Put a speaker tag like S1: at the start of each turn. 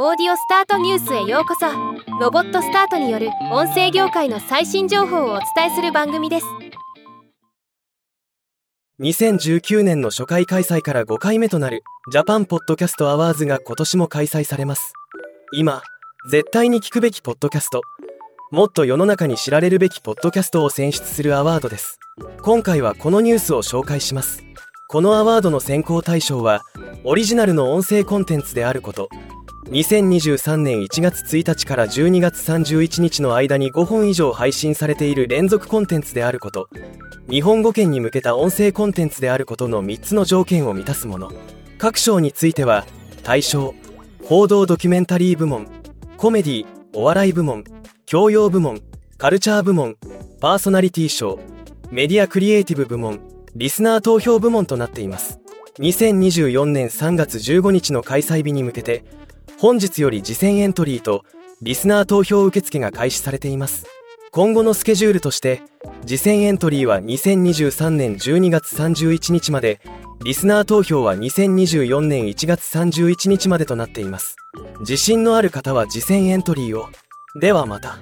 S1: オーディオスタートニュースへようこそ。ロボットスタートによる音声業界の最新情報をお伝えする番組です。
S2: 2019年の初回開催から5回目となるジャパンポッドキャストアワーズが今年も開催されます。今絶対に聞くべきポッドキャストもっと世の中に知られるべきポッドキャストを選出するアワードです。今回はこのニュースを紹介します。このアワードの選考対象はオリジナルの音声コンテンツであること。2023年1月1日から12月31日の間に5本以上配信されている連続コンテンツであること。日本語圏に向けた音声コンテンツであることの3つの条件を満たすもの。各賞については対象報道ドキュメンタリー部門コメディお笑い部門教養部門カルチャー部門パーソナリティ賞メディアクリエイティブ部門リスナー投票部門となっています。2024年3月15日の開催日に向けて本日より次戦エントリーとリスナー投票受付が開始されています。今後のスケジュールとして次戦エントリーは2023年12月31日までリスナー投票は2024年1月31日までとなっています。自信のある方は次戦エントリーを。ではまた。